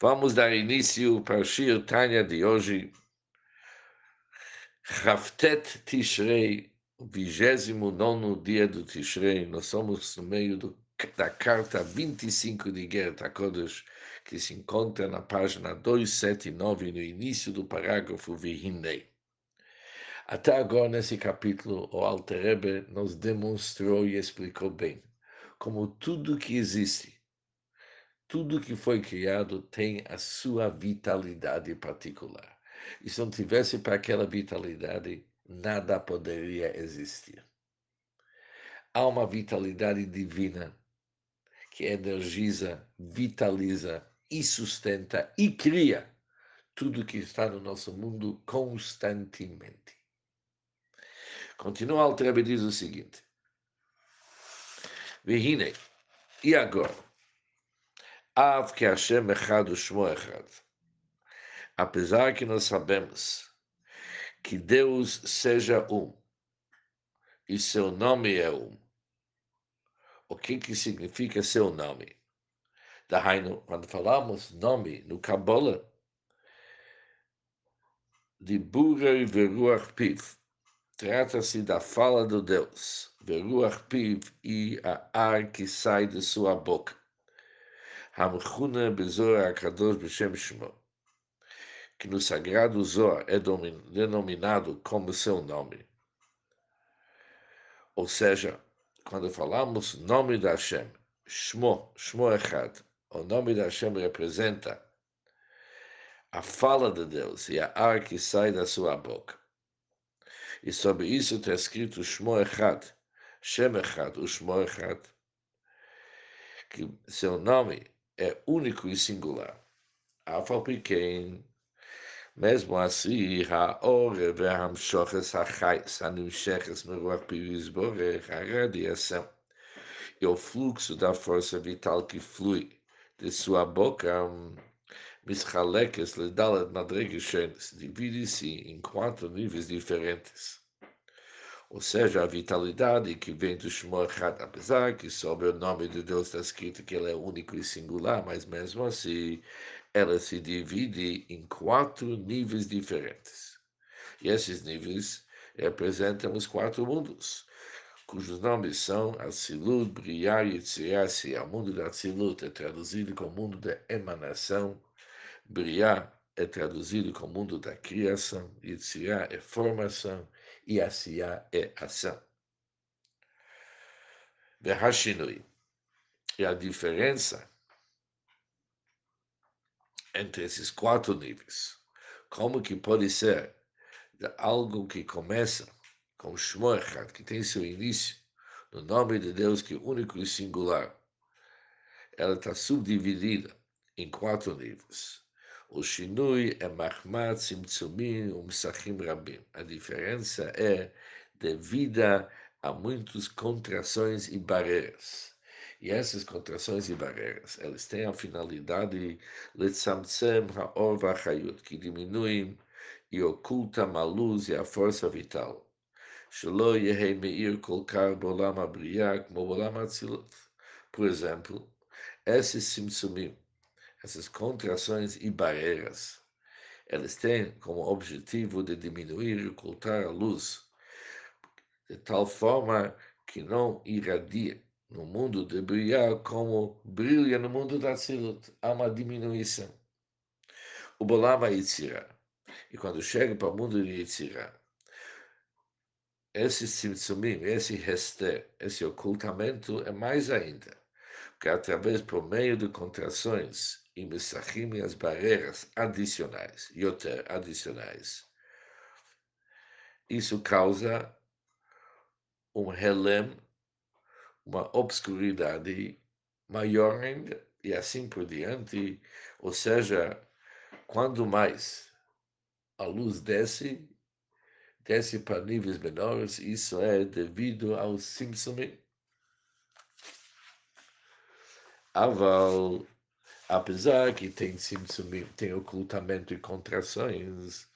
Vamos dar início para o Shir Tanya de hoje. Raftet Tishrei, 29 dia do Tishrei. Nós somos no meio do, da carta 25 de Geret HaKodesh, que se encontra na página 279, no início do parágrafo Vihinei. Até agora, nesse capítulo, o Alter Rebbe nos demonstrou e explicou bem como tudo que existe tudo que foi criado tem a sua vitalidade particular. E se não tivesse para aquela vitalidade, nada poderia existir. Há uma vitalidade divina que energiza, vitaliza e sustenta e cria tudo que está no nosso mundo constantemente. Continua Altrebe diz o seguinte: Vihine, e agora? Av que Hashem Echad Shmo Echad. Apesar que nós sabemos que Deus seja um e seu nome é um, o que, que significa seu nome? Dahainu, quando falamos nome no Kabbalah, de Burei Veruach Piv, trata-se da fala do Deus, Veruach Piv e a ar que sai de sua boca. Hamchuna Bezor Akadosh B'Shem Shmo, que no sagrado Zohar é denominado como seu nome. Ou seja, quando falamos nome da Hashem, Shmo, Shmo Echad, o nome da Hashem representa a fala de Deus e a ar que sai da sua boca. E sobre isso está escrito Shmo Echad, Shem Echad, o Shmo Echad, que seu nome é único e singular. Afalpiquem, mesmo assim, Haore Vehamshoches Hachais Animsheches Meruach Pivisborech, a radiação e o fluxo da força vital que flui de sua boca, Mischalekes Ledalet se divide-se em quatro níveis diferentes ou seja, a vitalidade que vem do Shmor Had, apesar que sobre o nome de Deus está escrito que ele é único e singular, mas mesmo assim ela se divide em quatro níveis diferentes. E esses níveis representam os quatro mundos, cujos nomes são Atsilut, Briah e Tzirassi. O mundo da Atsilut é traduzido como mundo da emanação, Briah é traduzido como mundo da criação, Tzirah é formação, e Asiá é ação. Verhashinui. E a diferença entre esses quatro níveis. Como que pode ser algo que começa com Shmoechat, que tem seu início no nome de Deus, que é único e singular. Ela está subdividida em quatro níveis O shinui é mahmat simtsumim umsachim rabim. A diferença é devida a muitas contrações e barreiras. E essas contrações e barreiras, elas têm a finalidade letzamtsem ha'or v'achayut, que diminuem e ocultam a luz e a força vital. שלא יהא מאיר כל כך בעולם הבריאה כמו בעולם האצילות. Por exemplo, esses simsumim, essas contrações e barreiras, elas têm como objetivo de diminuir e ocultar a luz, de tal forma que não irradia no mundo de brilhar como brilha no mundo da Tzilut. Há uma diminuição. O Bolama Yitzirah. E quando chega para o mundo de Yitzirah, esse simtsumim, esse rester, esse ocultamento é mais ainda, porque através, por meio de contrações e Messachim e as barreiras adicionais, Yoter, adicionais. Isso causa um relem, uma obscuridade maior ainda, e assim por diante. Ou seja, quando mais a luz desce, desce para níveis menores, isso é devido ao Simpson. Aval apesar que tem simsumim, tem ocultamento e contrações,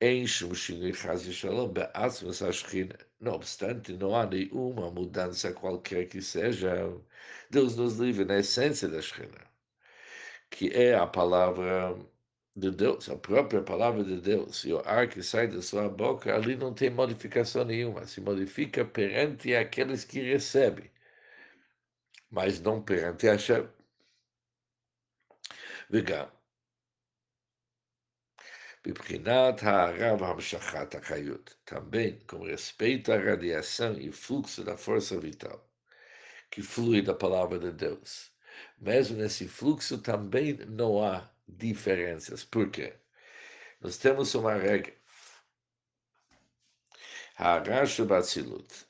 em Shumshinui Chaz Shalom, Be'atzmas Ashchina. Não obstante, não há nenhuma mudança qualquer que seja. Deus nos livre na essência da Shekhinah. que é a palavra de Deus, a própria palavra de Deus, e o ar que sai da sua boca, ali não tem modificação nenhuma, se modifica perante aqueles que recebem, mas não perante Hashem. וגם, בבחינת הערה והמשכת החיות, também com respeito à radiação e fluxo da força vital, que flui da palavra de Deus. Mesmo nesse fluxo também não há diferenças. Por quê? Nós temos uma regra. A Batsilut,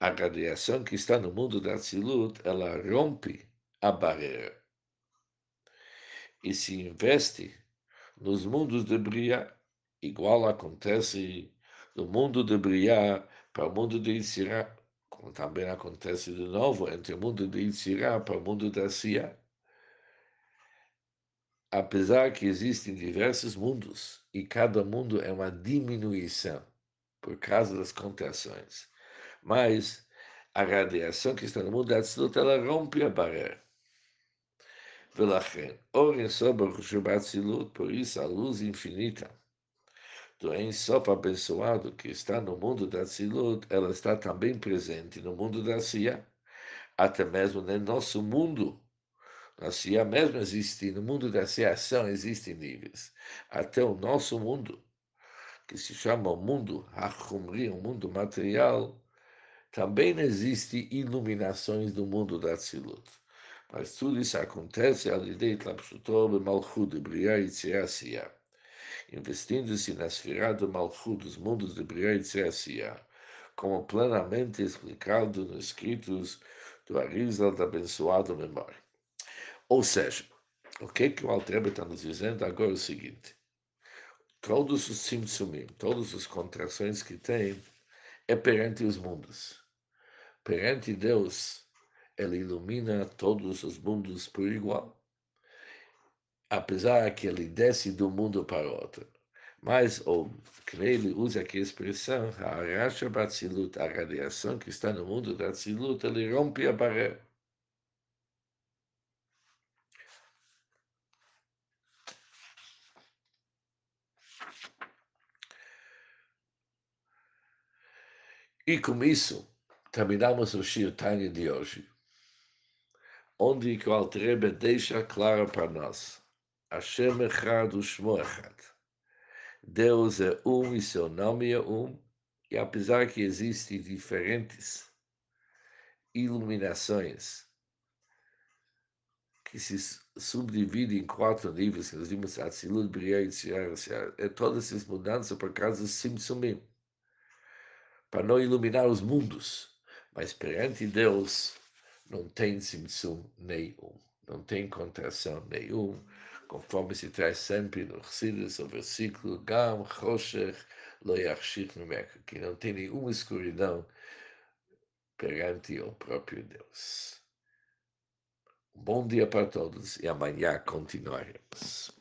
a radiação que está no mundo da Tzilut, ela rompe a barreira e se investe nos mundos de Briá, igual acontece do mundo de Briá para o mundo de Itzirá, como também acontece de novo entre o mundo de Itzirá para o mundo da Sia apesar que existem diversos mundos e cada mundo é uma diminuição por causa das contrações, mas a radiação que está no mundo Tzilut, ela rompe a barreira. Velachem, Oren sobre o por isso a luz infinita do Ensof abençoado que está no mundo da Tzilut, ela está também presente no mundo da Sia, até mesmo no nosso mundo na CIA mesmo existe, no mundo da ação existem níveis. Até o nosso mundo, que se chama o mundo Hachumri, o mundo material, também existe iluminações do mundo da Tzilut. Mas tudo isso acontece ao de Tlapshutor Malchut, Briah e Tziasia. Investindo-se na esfera do Malchut, dos mundos de Briah e Tziasia, como plenamente explicado nos escritos do Arizal da abençoada memória. Ou seja, o que, que o Altrebe está nos dizendo agora é o seguinte: todos os simsumim, todas as contrações que tem, é perante os mundos. Perante Deus, ele ilumina todos os mundos por igual. Apesar que ele desce de um mundo para outro. Mas, ou, que ele usa aqui a expressão, a Arasha Batzilut, a radiação que está no mundo da Tzilut, ele rompe a barreira. E com isso, terminamos o Shir Tanya de hoje, onde o Altrebe deixa claro para nós, Hashem Echad Ushmo Echad. Deus é um e seu nome é um, e apesar que existem diferentes iluminações que se subdividem em quatro níveis, que nós vimos Atzilut, Briah e Tzirah, é todas essas mudanças por causa dos Simsumim para não iluminar os mundos. Mas perante Deus não tem simsum nenhum, não tem contração nenhum, conforme se traz sempre no Chassidus, o versículo Gam Choshech Yachshich Mimeka, que não tem nenhuma escuridão perante o próprio Deus. Bom dia para todos e amanhã continuaremos.